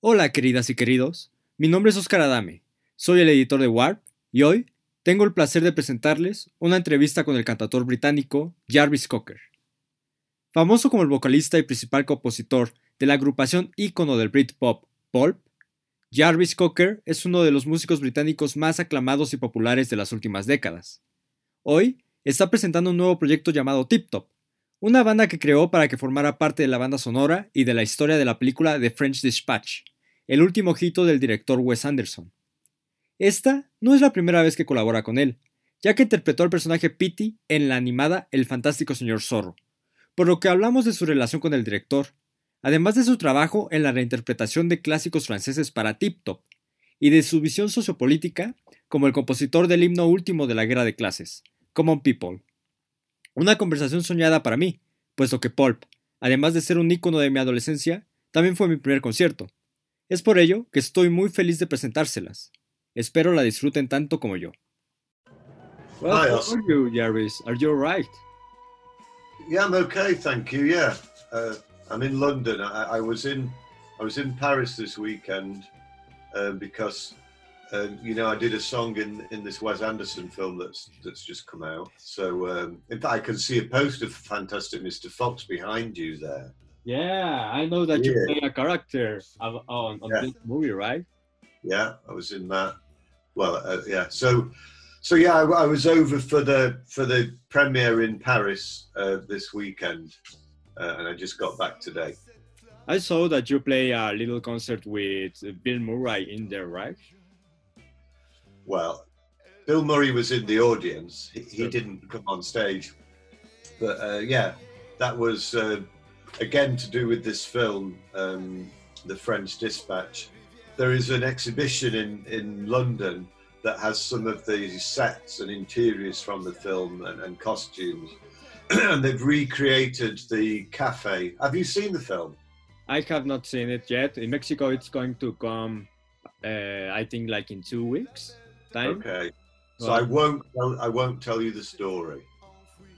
Hola queridas y queridos, mi nombre es Oscar Adame, soy el editor de Warp y hoy tengo el placer de presentarles una entrevista con el cantautor británico Jarvis Cocker. Famoso como el vocalista y principal compositor de la agrupación ícono del Britpop Pulp, Jarvis Cocker es uno de los músicos británicos más aclamados y populares de las últimas décadas. Hoy está presentando un nuevo proyecto llamado Tip Top, una banda que creó para que formara parte de la banda sonora y de la historia de la película The French Dispatch, el último hito del director Wes Anderson. Esta no es la primera vez que colabora con él, ya que interpretó al personaje Pitty en la animada El Fantástico Señor Zorro, por lo que hablamos de su relación con el director, además de su trabajo en la reinterpretación de clásicos franceses para Tip Top, y de su visión sociopolítica como el compositor del himno último de la guerra de clases, Common People. Una conversación soñada para mí, puesto que Pulp, además de ser un ícono de mi adolescencia, también fue mi primer concierto. Es por ello que estoy muy feliz de presentárselas. Espero la disfruten tanto como yo. Well, how are you, Jarvis? Are you alright? Yeah, I'm okay, thank you. Yeah, uh, I'm in London. I, I was in, I was in Paris this weekend um, because, um, you know, I did a song in in this Wes Anderson film that's that's just come out. So, um, in fact, I can see a poster for Fantastic Mr. Fox behind you there. Yeah, I know that you Yeah. play a character of- on, on Yeah. this movie, right? Yeah, I was in that. Well, uh, yeah. So, so yeah, I, I was over for the for the premiere in Paris uh, this weekend, uh, and I just got back today. I saw that you play a little concert with Bill Murray in there, right? Well, Bill Murray was in the audience. He, he didn't come on stage, but uh, yeah, that was uh, again to do with this film, um, The French Dispatch. There is an exhibition in in London that has some of the sets and interiors from the film and, and costumes, and they've recreated the cafe. Have you seen the film? I have not seen it yet. In Mexico, it's going to come, uh, I think, like in two weeks time. Okay, so Well- I won't I won't tell you the story.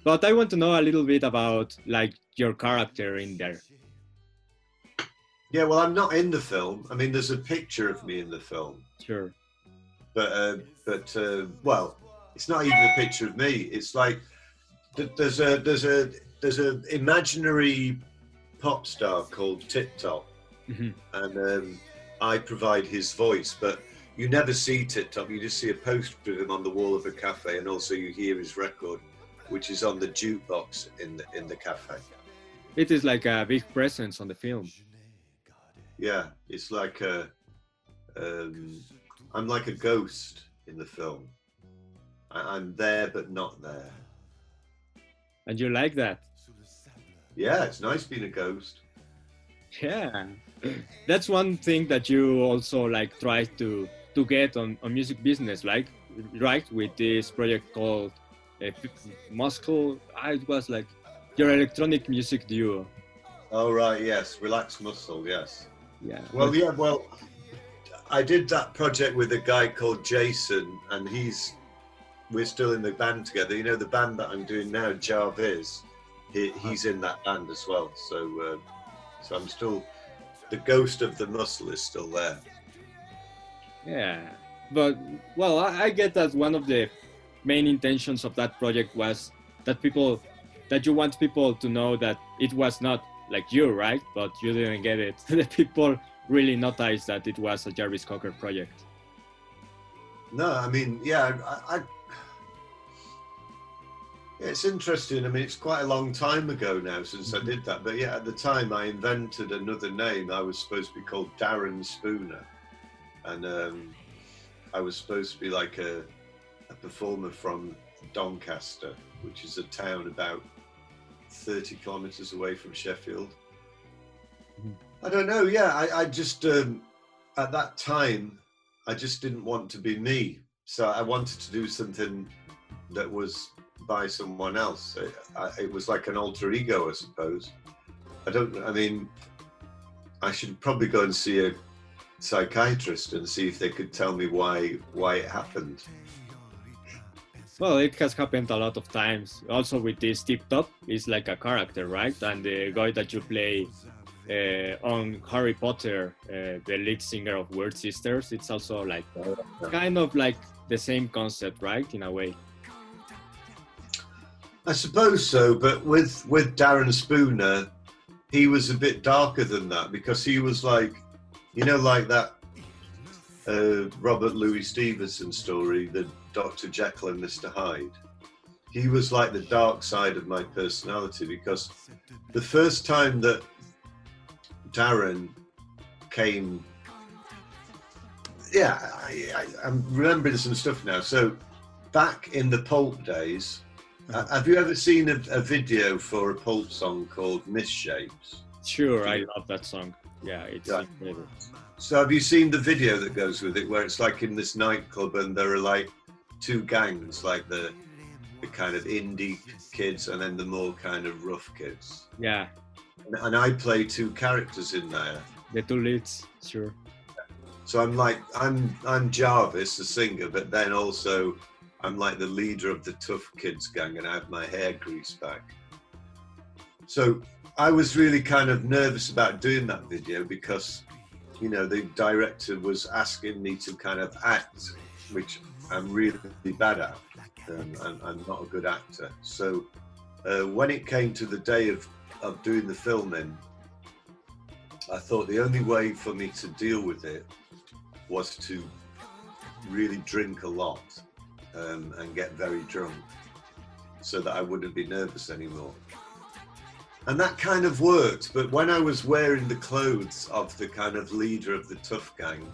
But I want to know a little bit about like your character in there. Yeah, well, I'm not in the film. I mean, there's a picture of me in the film, Sure. but uh, but uh, well, it's not even a picture of me. It's like th- there's a there's a there's a imaginary pop star called Tip Top, Mhm. and um, I provide his voice, but you never see Tip Top. You just see a poster of him on the wall of a cafe, and also you hear his record, which is on the jukebox in the in the cafe. It is like a big presence on the film. Yeah, it's like a. Um, I'm like a ghost in the film. I, I'm there but not there. And you like that? Yeah, it's nice being a ghost. Yeah. That's one thing that you also like try to to get on, on music business, like right with this project called uh, Muscle. It was like your electronic music duo. Oh right, yes, relax muscle, yes. Yeah. Well, yeah, well, I did that project with a guy called Jason, and he's we're still in the band together. You know, the band that I'm doing now, Jarvis, he, he's in that band as well. So, uh, so I'm still the ghost of the muscle is still there. Yeah, but well, I, I get that one of the main intentions of that project was that people, that you want people to know that it was not like you, right? But you didn't get it. the people really noticed that it was a Jarvis Cocker project. No, I mean, yeah, I, I it's interesting. I mean, it's quite a long time ago now since I mm-hmm. did that, but yeah, at the time I invented another name. I was supposed to be called Darren Spooner, and um, I was supposed to be like a, a performer from Doncaster, which is a town about thirty kilometres away from Sheffield. Mhm. I don't know. Yeah, I, I just um, at that time I just didn't want to be me. So I wanted to do something that was by someone else. It, I, it was like an alter ego, I suppose. I don't. I mean, I should probably go and see a psychiatrist and see if they could tell me why why it happened. Well, it has happened a lot of times. Also with this Tip Top, it's like a character, right? And the guy that you play uh, on Harry Potter, uh, the lead singer of Weird Sisters. It's also like kind of like the same concept, right? In a way. I suppose so, but with with Darren Spooner, he was a bit darker than that because he was like, you know, like that uh, Robert Louis Stevenson story, the Dr. Jekyll and Mr. Hyde. He was like the dark side of my personality because the first time that Darren came, yeah, I, I'm remembering some stuff now. So back in the pulp days, uh, have you ever seen a, a, video for a pulp song called Misshapes? Sure, I love that song. Yeah, it's yeah. incredible. So have you seen the video that goes with it, where it's like in this nightclub and there are like two gangs, like the the kind of indie kids and then the more kind of rough kids. Yeah. And, and I play two characters in there. The two leads, sure. So I'm like I'm I'm Jarvis, the singer, but then also I'm like the leader of the tough kids gang and I have my hair greased back. So I was really kind of nervous about doing that video because you know, the director was asking me to kind of act, which I'm really bad at. Um, I'm, I'm, not a good actor. So uh, when it came to the day of, of doing the filming, I thought the only way for me to deal with it was to really drink a lot um, and get very drunk so that I wouldn't be nervous anymore and that kind of worked. But when I was wearing the clothes of the kind of leader of the tough gang,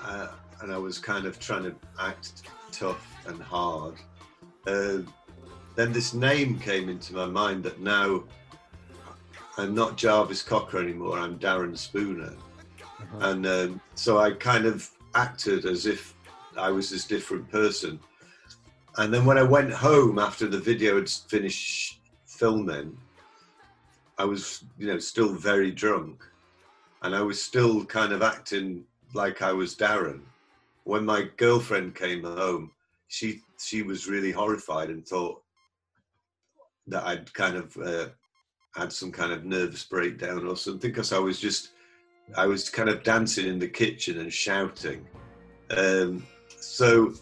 uh, and I was kind of trying to act tough and hard, uh, then this name came into my mind that now I'm not Jarvis Cocker anymore. I'm Darren Spooner, uh-huh. and um, so I kind of acted as if I was this different person. And then when I went home after the video had finished filming, I was, you know, still very drunk, and I was still kind of acting like I was Darren. When my girlfriend came home, she she was really horrified and thought that I'd kind of uh, had some kind of nervous breakdown or something because I was just I was kind of dancing in the kitchen and shouting. Um, so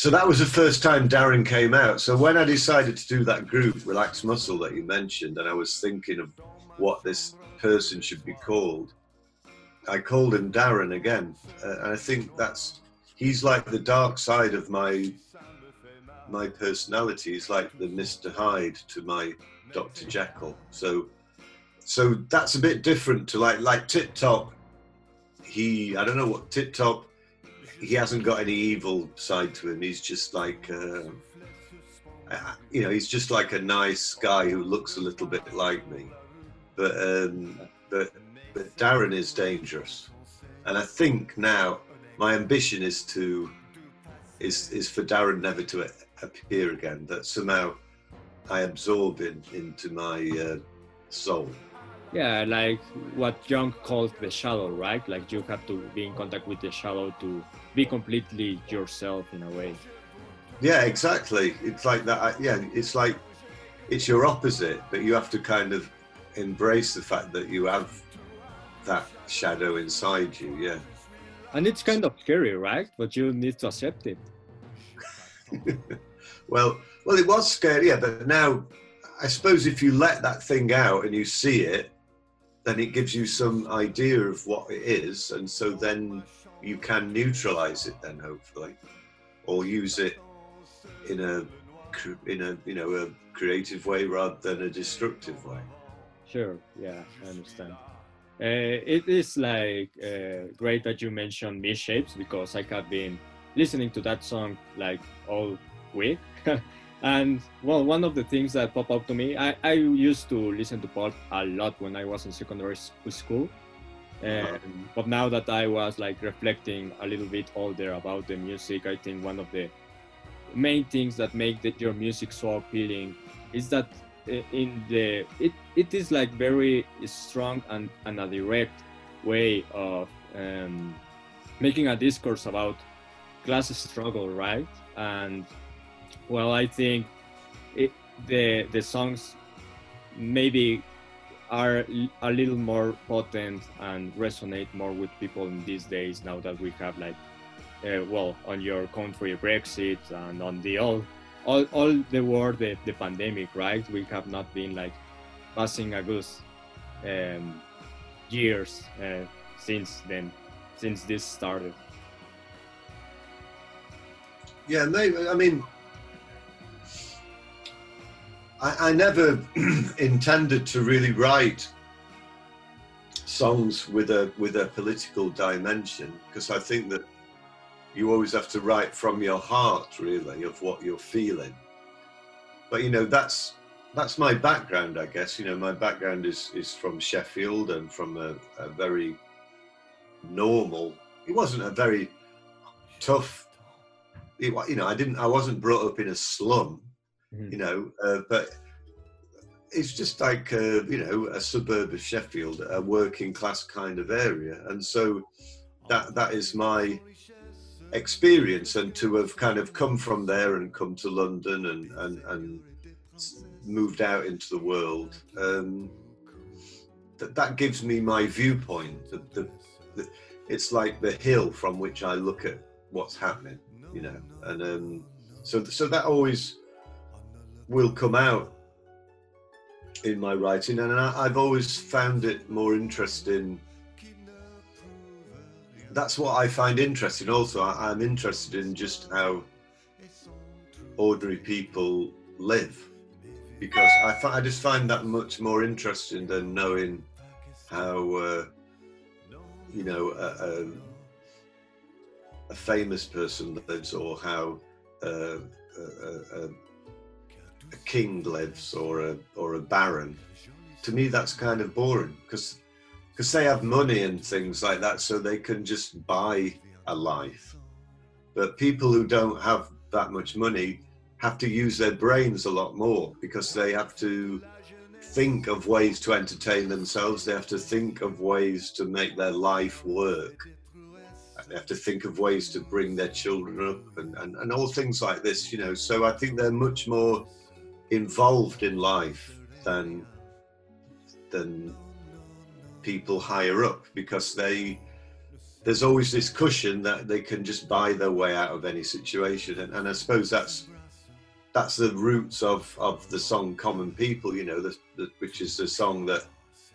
so that was the first time Darren came out. So when I decided to do that group, Relax Muscle, that you mentioned, and I was thinking of what this person should be called, I called him Darren again. Uh, and I think that's, he's like the dark side of my my personality. He's like the Mr. Hyde to my Dr. Jekyll. So so that's a bit different to like like Tip Top. He I don't know what Tip Top he hasn't got any evil side to him. He's just like, uh, you know, he's just like a nice guy who looks a little bit like me. But um, but but Darren is dangerous, and I think now my ambition is to is is for Darren never to appear again. That somehow I absorb in, into my uh, soul. Yeah, like what Jung called the shadow, right? Like you have to be in contact with the shadow to be completely yourself in a way. Yeah, exactly. It's like that. Yeah, it's like it's your opposite, but you have to kind of embrace the fact that you have that shadow inside you. Yeah. And it's kind of scary, right? But you need to accept it. well, well, it was scary, yeah, but now I suppose if you let that thing out and you see it, then it gives you some idea of what it is, and so then you can neutralize it then hopefully or use it in a in a you know a creative way rather than a destructive way. Sure yeah i understand. Uh, it is like uh, great that you mentioned misshapes because i have been listening to that song like all week and well one of the things that pop up to me I, I used to listen to Pulp a lot when i was in secondary school um, but now that I was like reflecting a little bit older about the music, I think one of the main things that make the, your music so appealing is that uh, in the it, it is like very strong and, and a direct way of um, making a discourse about class struggle, right? And well, I think it, the the songs maybe are a little more potent and resonate more with people in these days now that we have like uh, well on your country brexit and on the all all, all the world the, the pandemic right? We have not been like passing a good um, years uh, since then since this started. Yeah maybe i mean I, I never intended to really write songs with a with a political dimension because I think that you always have to write from your heart really of what you're feeling. But you know that's that's my background i guess. You know my background is is from sheffield and from a, a very normal it wasn't a very tough it, you know i didn't i wasn't brought up in a slum mm-hmm. you know uh, but it's just like uh, you know a suburb of sheffield a working class kind of area and so that that is my experience and to have kind of come from there and come to London and and, and moved out into the world. Um, that that gives me my viewpoint. The, the, the, it's like the hill from which I look at what's happening, you know, and um, so so that always will come out in my writing, and I, I've always found it more interesting that's what I find interesting. Also, I, am interested in just how ordinary people live because I, I just find that much more interesting than knowing how uh, you know a, a, a, famous person lives or how uh, a, a king lives or a or a baron. To me, that's kind of boring because because they have money and things like that, so they can just buy a life. But people who don't have that much money have to use their brains a lot more because they have to think of ways to entertain themselves. They have to think of ways to make their life work. They have to think of ways to bring their children up and, and, and all things like this, you know. So I think they're much more involved in life than than people higher up because they there's always this cushion that they can just buy their way out of any situation and, and i suppose that's that's the roots of of the song common people you know the, the, which is the song that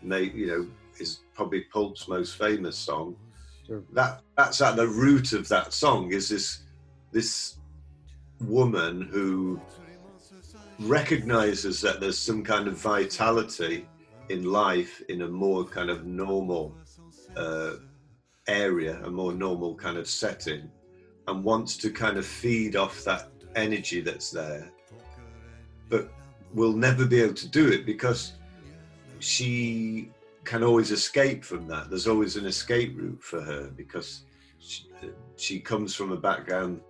may you know is probably pulp's most famous song sure. that that's at the root of that song is this this woman who recognizes that there's some kind of vitality in life in a more kind of normal uh, area, a more normal kind of setting, and wants to kind of feed off that energy that's there, but will never be able to do it because she can always escape from that. There's always an escape route for her because she, she comes from a background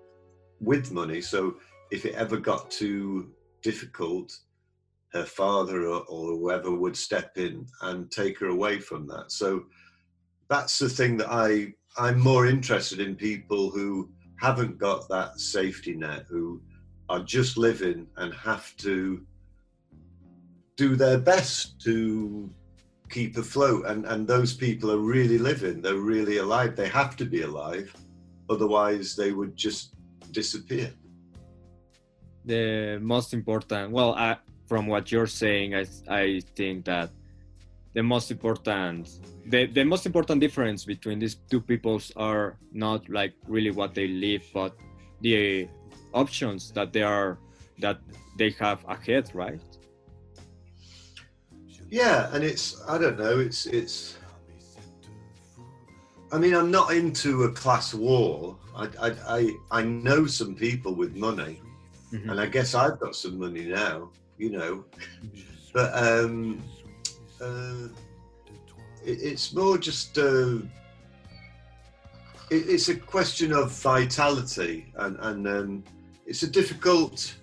with money. So if it ever got too difficult, her father or, or whoever would step in and take her away from that. So that's the thing that I I'm more interested in people who haven't got that safety net, who are just living and have to do their best to keep afloat. And, and those people are really living, they're really alive. They have to be alive, otherwise, they would just disappear. The most important, well, I, from what you're saying, I, I think that the most important the, the most important difference between these two peoples are not like really what they live but the options that they are that they have ahead right? Yeah and it's i don't know it's it's i mean i'm not into a class war. I i i, I know some people with money mm-hmm. and i guess i've got some money now you know. but um, uh, it, it's more just uh, it, it's a question of vitality, and and um, it's a difficult.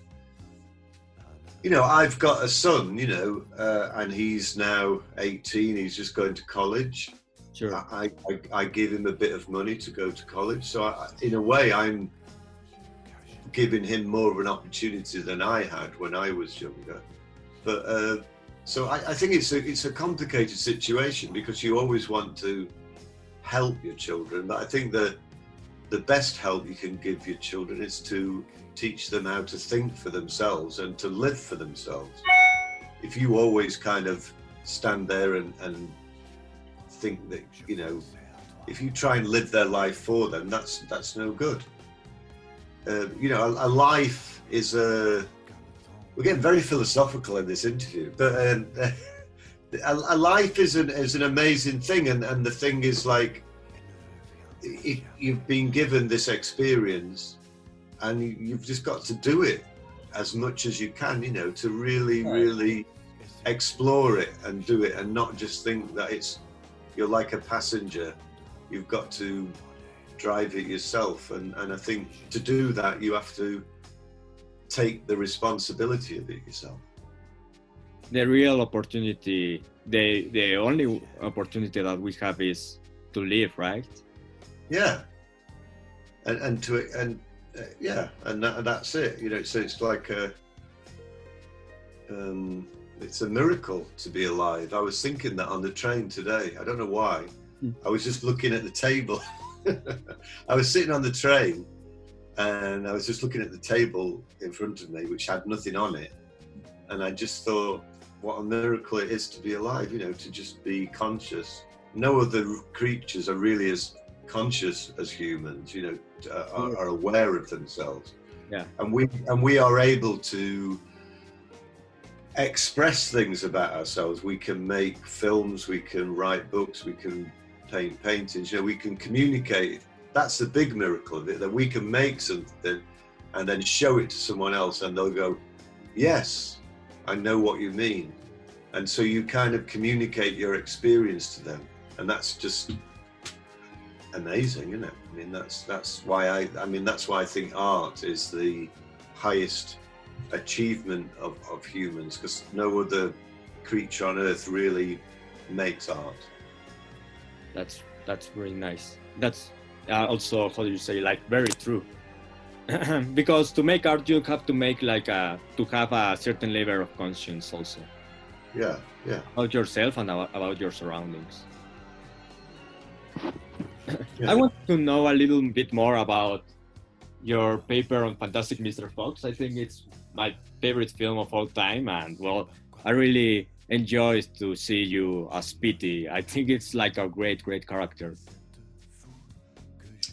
You know, I've got a son, you know, uh, and he's now 18. He's just going to college. Sure. I, I, I give him a bit of money to go to college. So, I, in a way, I'm giving him more of an opportunity than I had when I was younger. But uh, so I, I think it's a it's a complicated situation because you always want to help your children, but I think the the best help you can give your children is to teach them how to think for themselves and to live for themselves. If you always kind of stand there and, and think that you know, if you try and live their life for them, that's that's no good. Uh, you know, a, a life is a we're getting very philosophical in this interview, but um, a, a, life is an is an amazing thing, and and the thing is like it, you've been given this experience, and you've just got to do it as much as you can, you know, to really right. really explore it and do it, and not just think that it's you're like a passenger. You've got to drive it yourself, and and I think to do that you have to take the responsibility of it yourself. The real opportunity, the the only opportunity that we have is to live, right? Yeah, and and to and uh, yeah, and, that, and that's it. You know, so it's like a um, it's a miracle to be alive. I was thinking that on the train today. I don't know why. Mm. I was just looking at the table. I was sitting on the train and I was just looking at the table in front of me, which had nothing on it, and I just thought, what a miracle it is to be alive. You know, to just be conscious. No other creatures are really as conscious as humans. You know, uh, are, are aware of themselves. Yeah, and we and we are able to express things about ourselves. We can make films, we can write books, we can paint paintings. You know, we can communicate. That's the big miracle of it that we can make something and then show it to someone else and they'll go yes i know what you mean. And so you kind of communicate your experience to them and that's just amazing isn't it? I mean that's that's why i i mean that's why i think art is the highest achievement of, of humans because no other creature on earth really makes art that's that's really nice. That's uh, also how do you say like very true. Because to make art you have to make like a to have a certain level of conscience also. Yeah yeah. About yourself and about your surroundings. Yeah. i want to know a little bit more about your paper on fantastic mr fox. I think it's my favorite film of all time and well i really enjoy to see you as Petey. i think it's like a great great character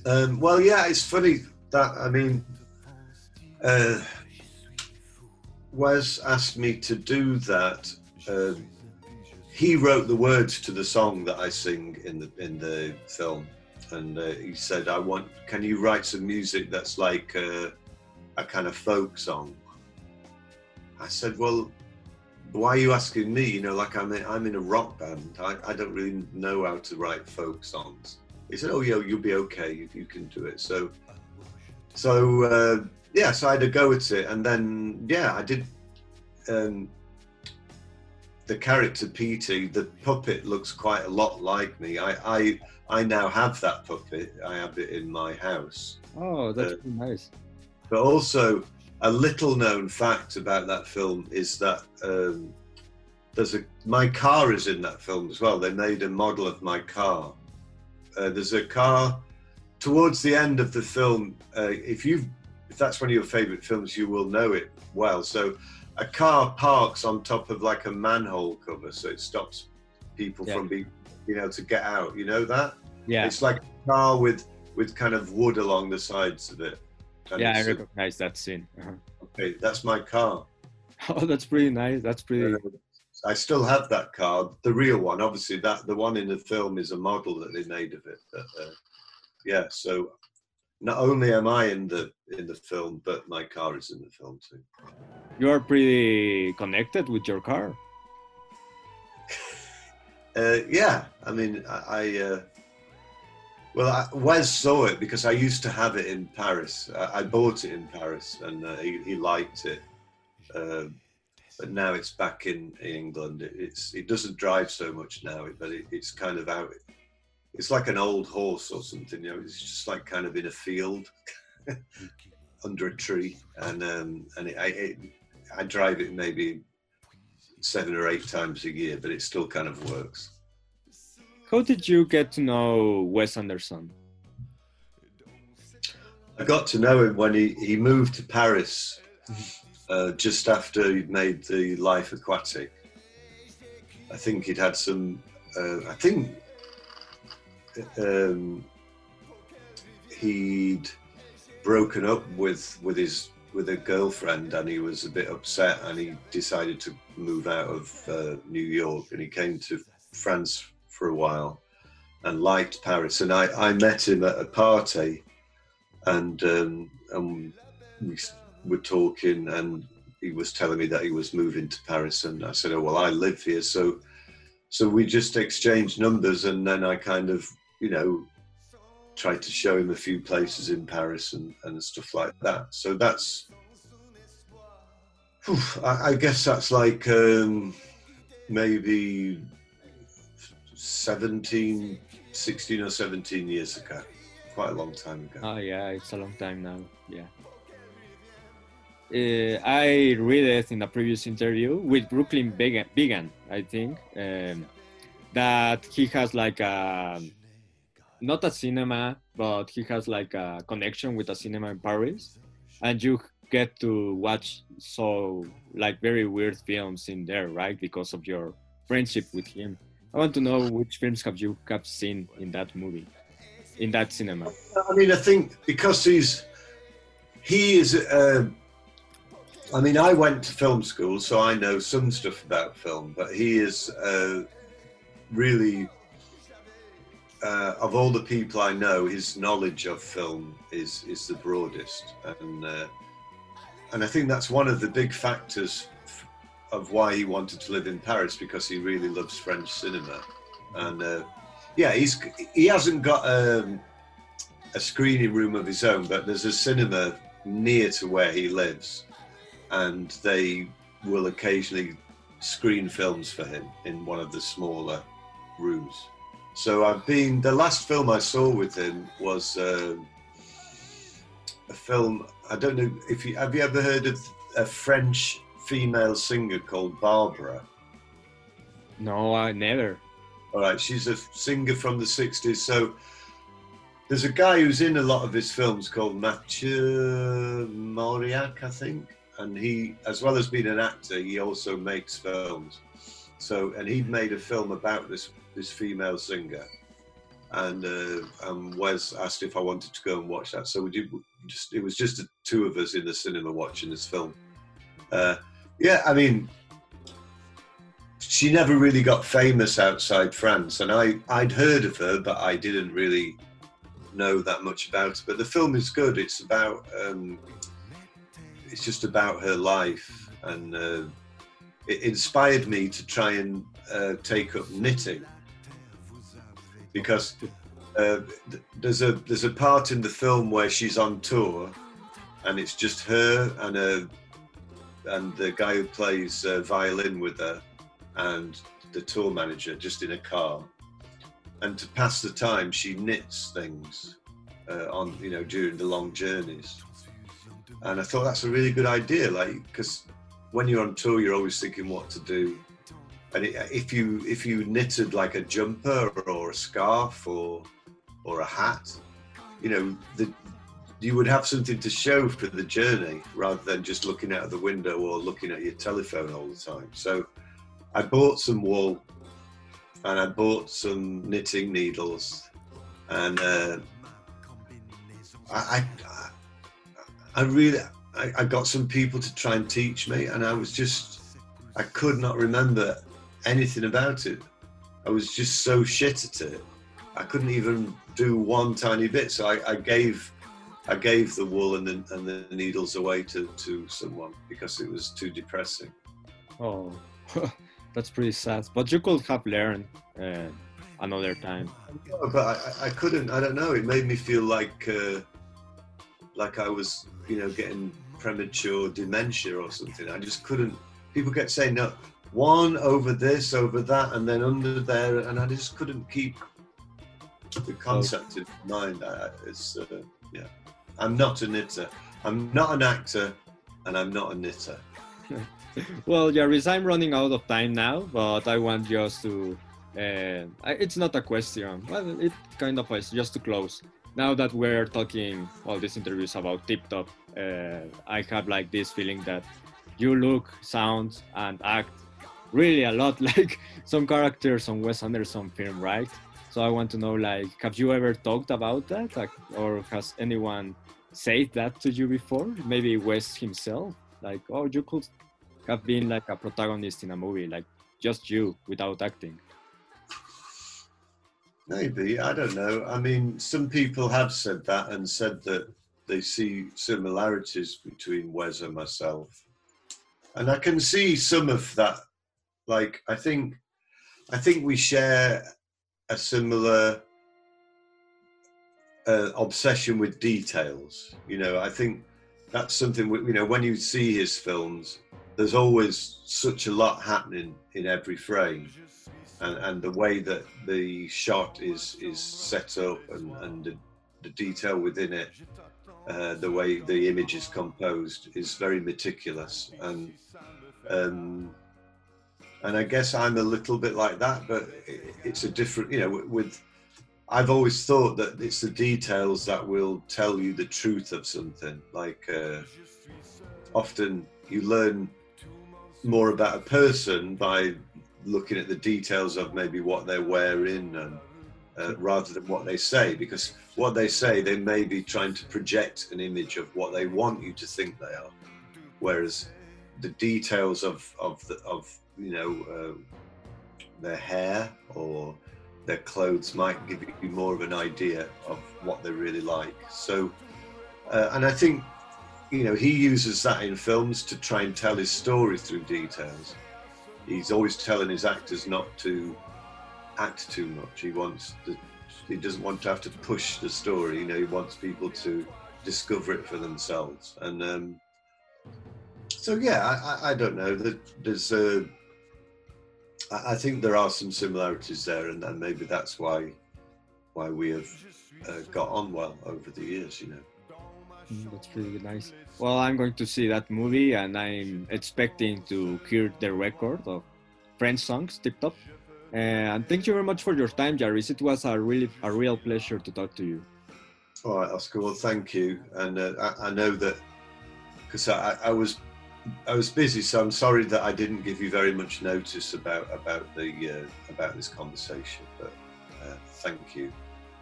um, well, yeah, it's funny that I mean, uh, Wes asked me to do that. Um, he wrote the words to the song that I sing in the in the film, and uh, he said, "I want. Can you write some music that's like uh, a kind of folk song?" I said, "Well." Why are you asking me? You know, like I'm in, I'm in a rock band. I, I don't really know how to write folk songs he said, "Oh, yeah, you'll be okay if you can do it." So, so uh, yeah, so I had to go at it, and then yeah, I did. Um, the character Petey, the puppet looks quite a lot like me. I, I, I now have that puppet. I have it in my house. Oh, that's uh, nice. But also, a little known fact about that film is that um, there's a my car is in that film as well. They made a model of my car, uh, there's a car towards the end of the film. Uh, if you if that's one of your favorite films, you will know it well. So a car parks on top of like a manhole cover, so it stops people yeah. from being being able to get out. You know that? Yeah. It's like a car with with kind of wood along the sides of it. And yeah, I recognize that scene. Uh-huh. Okay, that's my car. Oh, that's pretty nice. That's pretty. Uh, I still have that car, the real one. Obviously, that the one in the film is a model that they made of it. But, uh, yeah, so not only am I in the in the film, but my car is in the film too. You are pretty connected with your car. uh, yeah, I mean, I. I uh, well, I, Wes saw it because I used to have it in Paris. I, I bought it in Paris, and uh, he, he liked it. Um, but now it's back in, England. It, it's it doesn't drive so much now, but it, it's kind of out. It's like an old horse or something. You know, it's just like kind of in a field under a tree, and um, and it, I I drive it maybe seven or eight times a year, but it still kind of works. How did you get to know Wes Anderson? I got to know him when he, he moved to Paris uh, just after he'd made the Life Aquatic. I think he'd had some, uh, I think um, he'd broken up with, with his with a girlfriend and he was a bit upset and he decided to move out of uh, New York and he came to France for a while and liked Paris and I, I met him at a party and um, and we were talking and he was telling me that he was moving to Paris and I said oh well I live here so so we just exchanged numbers and then I kind of you know tried to show him a few places in Paris and, and stuff like that. So that's, whew, I, I, guess that's like um, maybe 17, 16 or 17 years ago. Quite a long time ago. Oh, yeah, it's a long time now. Yeah. Uh, I read it in a previous interview with Brooklyn Vegan, I think, um, that he has like a not a cinema, but he has like a connection with a cinema in Paris, and you get to watch so like very weird films in there, right? Because of your friendship with him. I want to know which films have you have seen in that movie, in that cinema. I mean, I think because he's he is. Uh, I mean, I went to film school, so I know some stuff about film, but he is uh, really uh, of all the people I know, his knowledge of film is is the broadest, and uh, and I think that's one of the big factors of why he wanted to live in Paris because he really loves French cinema, and uh, yeah, he's he hasn't got a, um, a screening room of his own, but there's a cinema near to where he lives, and they will occasionally screen films for him in one of the smaller rooms. So I've been. The last film I saw with him was uh, a film. I don't know if you have you ever heard of a French female singer called Barbara. No, I never. All right, she's a singer from the '60s. So there's a guy who's in a lot of his films called Mathieu Amalric, I think, and he, as well as being an actor, he also makes films. So, and he made a film about this this female singer, and uh, and Wes asked if I wanted to go and watch that. So we did. Just it was just the two of us in the cinema watching this film. Uh, yeah, I mean, she never really got famous outside France, and I I'd heard of her, but I didn't really know that much about her. But the film is good. It's about um, it's just about her life, and uh, it inspired me to try and uh, take up knitting because uh, there's a there's a part in the film where she's on tour, and it's just her and a and the guy who plays uh, violin with her, and the tour manager just in a car, and to pass the time she knits things uh, on you know during the long journeys, and I thought that's a really good idea, like because when you're on tour you're always thinking what to do. And it, if you if you knitted like a jumper or a scarf or or a hat, you know, the, you would have something to show for the journey rather than just looking out of the window or looking at your telephone all the time. So I bought some wool and I bought some knitting needles and uh, I, I, I really I, I got some people to try and teach me and I was just I could not remember anything about it. I was just so shit at it. I couldn't even do one tiny bit. So I, I gave I gave the wool and the, and the needles away to, to someone because it was too depressing. Oh, that's pretty sad. But you could have learned uh, another time. No, but I, I couldn't. I don't know. It made me feel like uh, like I was, you know, getting premature dementia or something. I just couldn't. People kept saying, "No, one over this, over that, and then under there, and I just couldn't keep the concept in mind. I, it's uh, yeah, I'm not a knitter. I'm not an actor, and I'm not a knitter. well, Jarvis, I'm running out of time now, but I want just to. Uh, it's not a question. Well, it kind of is just to close. Now that we're talking all these interviews about Tip Top, uh, I have like this feeling that you look, sound, and act really a lot like some characters on Wes Anderson film, right? So I want to know, like, have you ever talked about that, like, or has anyone said that to you before? Maybe Wes himself, like, oh, you could have been like a protagonist in a movie, like just you without acting. Maybe I don't know. I mean, some people have said that and said that they see similarities between Wes and myself, and I can see some of that. Like, I think, I think we share a similar uh, obsession with details. You know, I think that's something you know when you see his films, there's always such a lot happening in every frame, and, and the way that the shot is is set up and, and the, the detail within it, uh, the way the image is composed is very meticulous and. Um, and I guess I'm a little bit like that, but it's a different, you know, with. I've always thought that it's the details that will tell you the truth of something. Like, uh, often you learn more about a person by looking at the details of maybe what they're wearing and uh, rather than what they say because what they say they may be trying to project an image of what they want you to think they are whereas the details of of the, of you know, uh, their hair or their clothes might give you more of an idea of what they're really like. So, uh, and I think, you know, he uses that in films to try and tell his story through details. He's always telling his actors not to act too much. He wants to, he doesn't want to have to push the story. You know, he wants people to discover it for themselves. And um, so, yeah, I, I, don't know. That there's a I think there are some similarities there, and, and maybe that's why why we have uh, got on well over the years. You know. Mm, that's really nice. Well, I'm going to see that movie, and I'm expecting to hear the record of French songs, tip top. And thank you very much for your time, Jarvis. It was a really a real pleasure to talk to you. All right, Oscar. Well, thank you. And uh, I, I, know that because I, I was I was busy, so I'm sorry that I didn't give you very much notice about about the uh, about this conversation. But uh, thank you.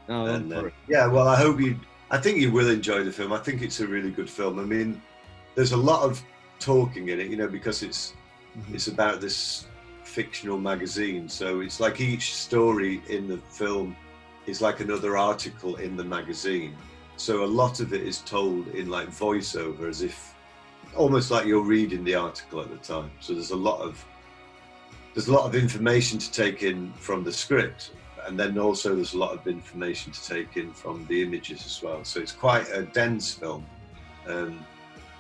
Oh, and, uh, yeah, well, I hope you. I think you will enjoy the film. I think it's a really good film. I mean, there's a lot of talking in it, you know, because it's mm-hmm. it's about this fictional magazine. So it's like each story in the film is like another article in the magazine. So a lot of it is told in like voiceover, as if almost like you're reading the article at the time. So there's a lot of there's a lot of information to take in from the script, and then also there's a lot of information to take in from the images as well. So it's quite a dense film, um,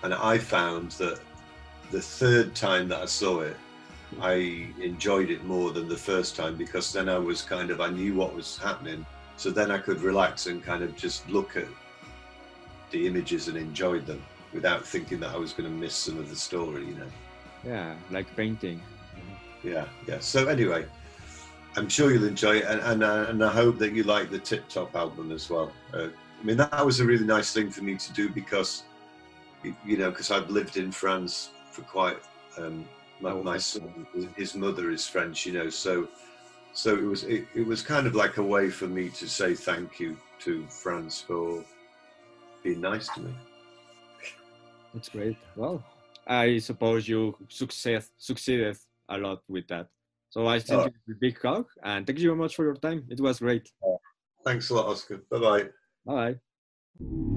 and I found that the third time that I saw it, I enjoyed it more than the first time because then I was kind of I knew what was happening, so then I could relax and kind of just look at the images and enjoy them without thinking that I was going to miss some of the story, you know. Yeah, like painting. Yeah, yeah. So anyway, I'm sure you'll enjoy it, and and, uh, and I hope that you like the Tip Top album as well. Uh, I mean, that was a really nice thing for me to do because, you know, because I've lived in France for quite. Um, my, oh, my son, his mother is French, you know, so so it was it, it was kind of like a way for me to say thank you to France for being nice to me. That's great. Well, I suppose you success succeeded a lot with that. So I send oh. you a big hug and thank you very much for your time. It was great. Thanks a lot, Oscar. Bye bye. Bye.